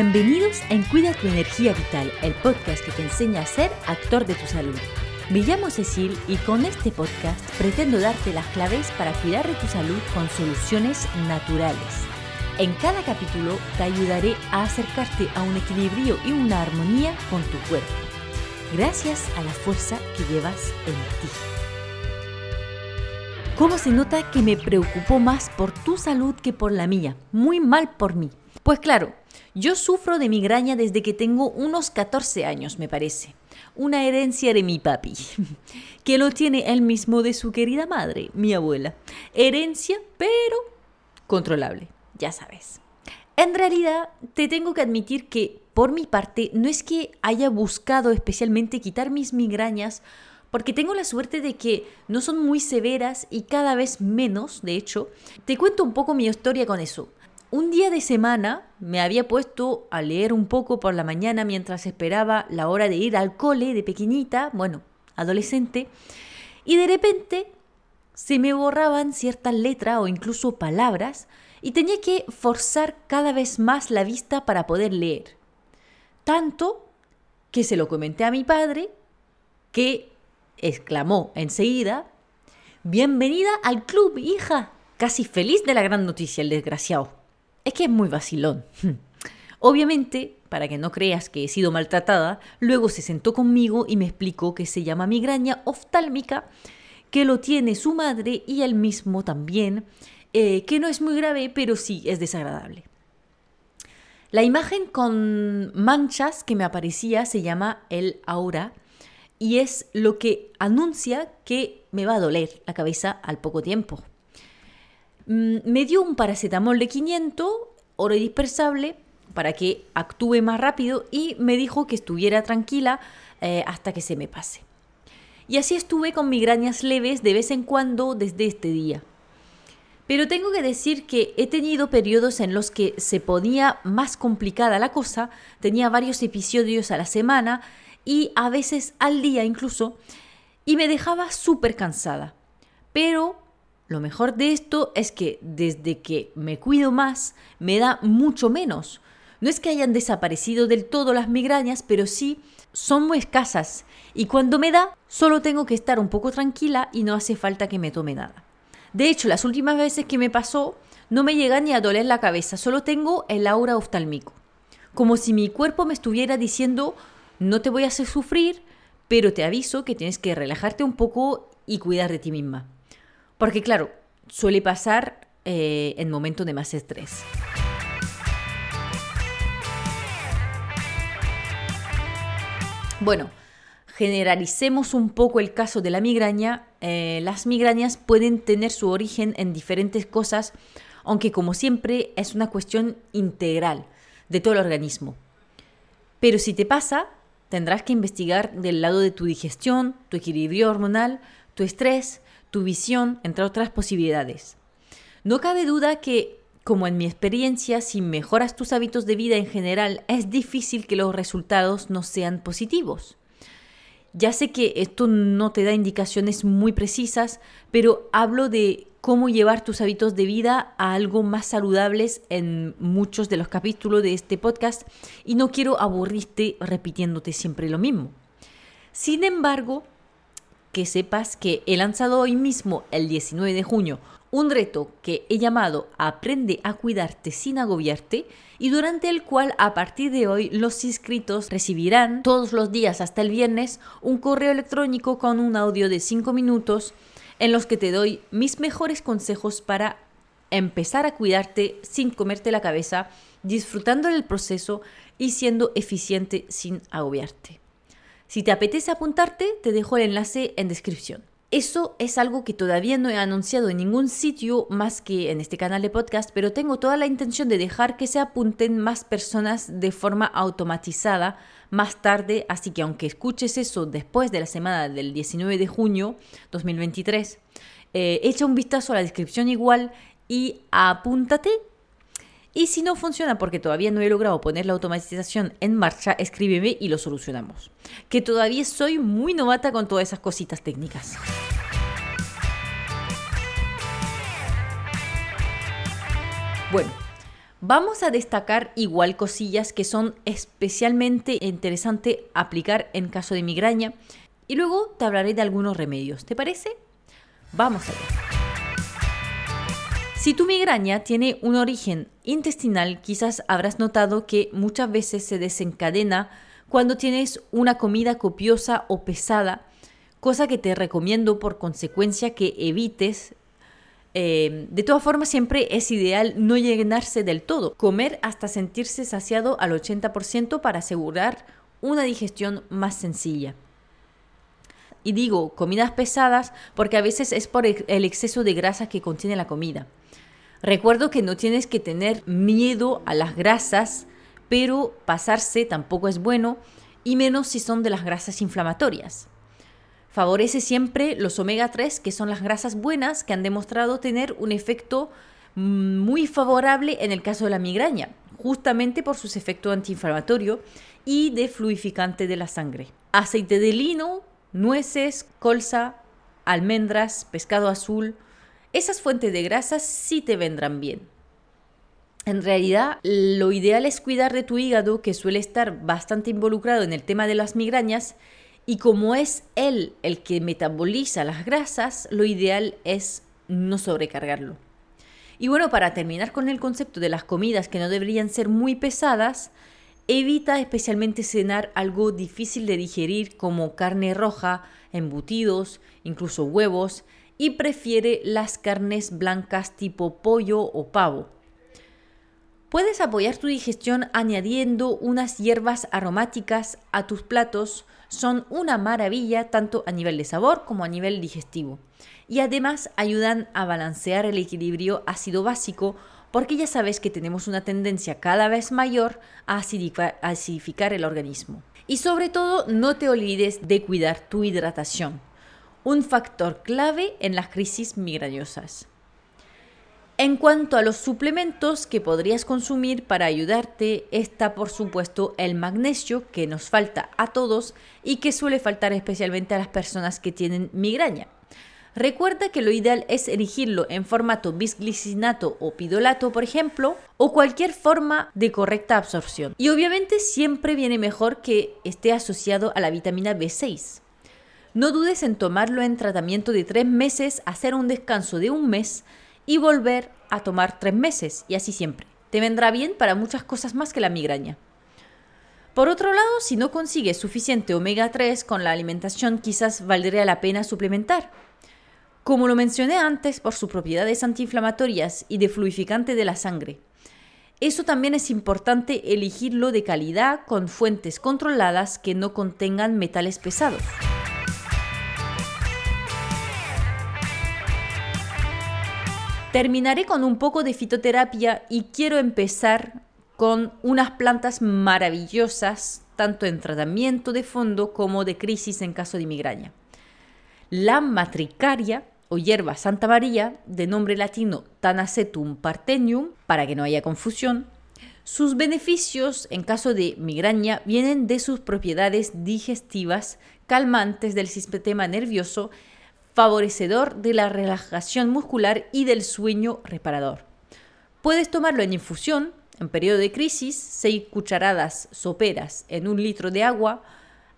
Bienvenidos En Cuida tu Energía Vital, el podcast que te enseña a ser actor de tu salud. Me llamo Cecil y con este podcast pretendo darte las claves para cuidar de tu salud con soluciones naturales. En cada capítulo te ayudaré a acercarte a un equilibrio y una armonía con tu cuerpo, gracias a la fuerza que llevas en ti. ¿Cómo se nota que me preocupó más por tu salud que por la mía? Muy mal por mí. Pues claro, yo sufro de migraña desde que tengo unos 14 años, me parece. Una herencia de mi papi, que lo tiene él mismo de su querida madre, mi abuela. Herencia, pero controlable, ya sabes. En realidad, te tengo que admitir que, por mi parte, no es que haya buscado especialmente quitar mis migrañas porque tengo la suerte de que no son muy severas y cada vez menos, de hecho. Te cuento un poco mi historia con eso. Un día de semana me había puesto a leer un poco por la mañana mientras esperaba la hora de ir al cole de pequeñita, bueno, adolescente, y de repente se me borraban ciertas letras o incluso palabras y tenía que forzar cada vez más la vista para poder leer. Tanto que se lo comenté a mi padre, que exclamó enseguida, Bienvenida al club, hija. Casi feliz de la gran noticia, el desgraciado. Es que es muy vacilón. Obviamente, para que no creas que he sido maltratada, luego se sentó conmigo y me explicó que se llama migraña oftálmica, que lo tiene su madre y él mismo también, eh, que no es muy grave, pero sí es desagradable. La imagen con manchas que me aparecía se llama el aura y es lo que anuncia que me va a doler la cabeza al poco tiempo. Mm, me dio un paracetamol de 500, oro dispersable, para que actúe más rápido y me dijo que estuviera tranquila eh, hasta que se me pase. Y así estuve con migrañas leves de vez en cuando desde este día. Pero tengo que decir que he tenido periodos en los que se ponía más complicada la cosa, tenía varios episodios a la semana y a veces al día incluso, y me dejaba súper cansada. Pero lo mejor de esto es que desde que me cuido más, me da mucho menos. No es que hayan desaparecido del todo las migrañas, pero sí son muy escasas. Y cuando me da, solo tengo que estar un poco tranquila y no hace falta que me tome nada. De hecho, las últimas veces que me pasó, no me llega ni a doler la cabeza, solo tengo el aura oftálmico. Como si mi cuerpo me estuviera diciendo, no te voy a hacer sufrir, pero te aviso que tienes que relajarte un poco y cuidar de ti misma. Porque claro, suele pasar eh, en momentos de más estrés. Bueno, generalicemos un poco el caso de la migraña. Eh, las migrañas pueden tener su origen en diferentes cosas, aunque como siempre es una cuestión integral de todo el organismo. Pero si te pasa, Tendrás que investigar del lado de tu digestión, tu equilibrio hormonal, tu estrés, tu visión, entre otras posibilidades. No cabe duda que, como en mi experiencia, si mejoras tus hábitos de vida en general, es difícil que los resultados no sean positivos. Ya sé que esto no te da indicaciones muy precisas, pero hablo de cómo llevar tus hábitos de vida a algo más saludables en muchos de los capítulos de este podcast y no quiero aburrirte repitiéndote siempre lo mismo. Sin embargo, que sepas que he lanzado hoy mismo, el 19 de junio, un reto que he llamado Aprende a cuidarte sin agobiarte y durante el cual a partir de hoy los inscritos recibirán todos los días hasta el viernes un correo electrónico con un audio de 5 minutos en los que te doy mis mejores consejos para empezar a cuidarte sin comerte la cabeza, disfrutando del proceso y siendo eficiente sin agobiarte. Si te apetece apuntarte, te dejo el enlace en descripción. Eso es algo que todavía no he anunciado en ningún sitio más que en este canal de podcast, pero tengo toda la intención de dejar que se apunten más personas de forma automatizada más tarde, así que aunque escuches eso después de la semana del 19 de junio 2023, eh, echa un vistazo a la descripción igual y apúntate y si no funciona porque todavía no he logrado poner la automatización en marcha, escríbeme y lo solucionamos. Que todavía soy muy novata con todas esas cositas técnicas. Bueno, Vamos a destacar igual cosillas que son especialmente interesantes aplicar en caso de migraña y luego te hablaré de algunos remedios. ¿Te parece? Vamos a ver. Si tu migraña tiene un origen intestinal, quizás habrás notado que muchas veces se desencadena cuando tienes una comida copiosa o pesada, cosa que te recomiendo por consecuencia que evites. Eh, de todas formas, siempre es ideal no llenarse del todo, comer hasta sentirse saciado al 80% para asegurar una digestión más sencilla. Y digo comidas pesadas porque a veces es por el exceso de grasa que contiene la comida. Recuerdo que no tienes que tener miedo a las grasas, pero pasarse tampoco es bueno, y menos si son de las grasas inflamatorias. Favorece siempre los omega 3, que son las grasas buenas que han demostrado tener un efecto muy favorable en el caso de la migraña, justamente por sus efectos antiinflamatorios y de fluificante de la sangre. Aceite de lino, nueces, colza, almendras, pescado azul, esas fuentes de grasas sí te vendrán bien. En realidad, lo ideal es cuidar de tu hígado, que suele estar bastante involucrado en el tema de las migrañas, y como es él el que metaboliza las grasas, lo ideal es no sobrecargarlo. Y bueno, para terminar con el concepto de las comidas que no deberían ser muy pesadas, evita especialmente cenar algo difícil de digerir como carne roja, embutidos, incluso huevos, y prefiere las carnes blancas tipo pollo o pavo. Puedes apoyar tu digestión añadiendo unas hierbas aromáticas a tus platos. Son una maravilla tanto a nivel de sabor como a nivel digestivo. Y además ayudan a balancear el equilibrio ácido básico porque ya sabes que tenemos una tendencia cada vez mayor a acidificar el organismo. Y sobre todo no te olvides de cuidar tu hidratación un factor clave en las crisis migrañosas. En cuanto a los suplementos que podrías consumir para ayudarte, está por supuesto el magnesio que nos falta a todos y que suele faltar especialmente a las personas que tienen migraña. Recuerda que lo ideal es elegirlo en formato bisglicinato o pidolato, por ejemplo, o cualquier forma de correcta absorción. Y obviamente siempre viene mejor que esté asociado a la vitamina B6. No dudes en tomarlo en tratamiento de tres meses, hacer un descanso de un mes y volver a tomar tres meses, y así siempre. Te vendrá bien para muchas cosas más que la migraña. Por otro lado, si no consigues suficiente omega 3 con la alimentación, quizás valdría la pena suplementar. Como lo mencioné antes, por sus propiedades antiinflamatorias y de fluificante de la sangre. Eso también es importante elegirlo de calidad con fuentes controladas que no contengan metales pesados. Terminaré con un poco de fitoterapia y quiero empezar con unas plantas maravillosas, tanto en tratamiento de fondo como de crisis en caso de migraña. La matricaria o hierba Santa María, de nombre latino Tanacetum parthenium, para que no haya confusión, sus beneficios en caso de migraña vienen de sus propiedades digestivas, calmantes del sistema nervioso favorecedor de la relajación muscular y del sueño reparador. Puedes tomarlo en infusión, en periodo de crisis, 6 cucharadas soperas en un litro de agua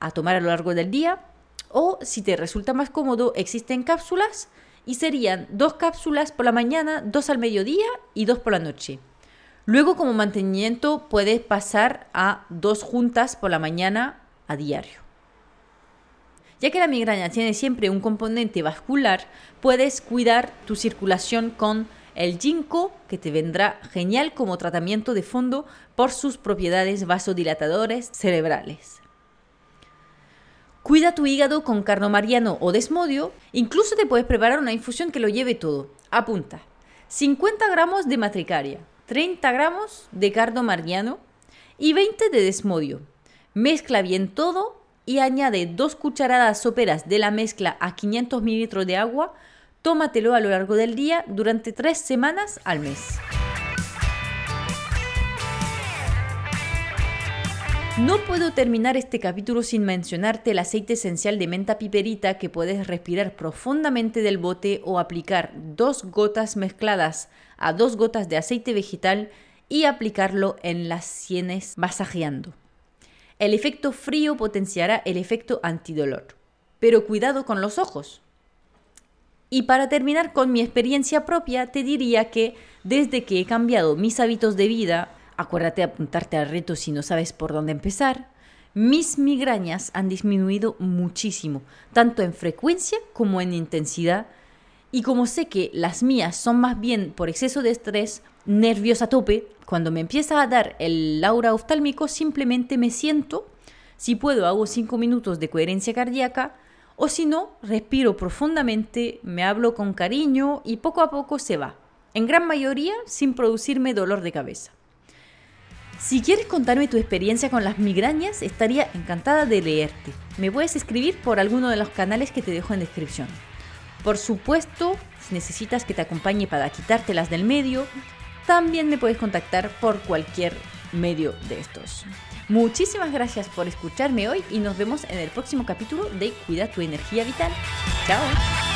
a tomar a lo largo del día, o si te resulta más cómodo, existen cápsulas y serían dos cápsulas por la mañana, dos al mediodía y dos por la noche. Luego como mantenimiento puedes pasar a dos juntas por la mañana a diario. Ya que la migraña tiene siempre un componente vascular, puedes cuidar tu circulación con el ginkgo, que te vendrá genial como tratamiento de fondo por sus propiedades vasodilatadores cerebrales. Cuida tu hígado con carnomariano o desmodio, incluso te puedes preparar una infusión que lo lleve todo. Apunta, 50 gramos de matricaria, 30 gramos de carnomariano y 20 de desmodio. Mezcla bien todo y añade dos cucharadas soperas de la mezcla a 500 mililitros de agua, tómatelo a lo largo del día durante tres semanas al mes. No puedo terminar este capítulo sin mencionarte el aceite esencial de menta piperita que puedes respirar profundamente del bote o aplicar dos gotas mezcladas a dos gotas de aceite vegetal y aplicarlo en las sienes masajeando. El efecto frío potenciará el efecto antidolor. Pero cuidado con los ojos. Y para terminar con mi experiencia propia, te diría que desde que he cambiado mis hábitos de vida, acuérdate de apuntarte al reto si no sabes por dónde empezar, mis migrañas han disminuido muchísimo, tanto en frecuencia como en intensidad. Y como sé que las mías son más bien por exceso de estrés, nervios a tope, cuando me empieza a dar el aura oftálmico simplemente me siento, si puedo hago 5 minutos de coherencia cardíaca, o si no, respiro profundamente, me hablo con cariño y poco a poco se va, en gran mayoría sin producirme dolor de cabeza. Si quieres contarme tu experiencia con las migrañas, estaría encantada de leerte. Me puedes escribir por alguno de los canales que te dejo en descripción. Por supuesto, si necesitas que te acompañe para quitártelas del medio, también me puedes contactar por cualquier medio de estos. Muchísimas gracias por escucharme hoy y nos vemos en el próximo capítulo de Cuida tu energía vital. Chao.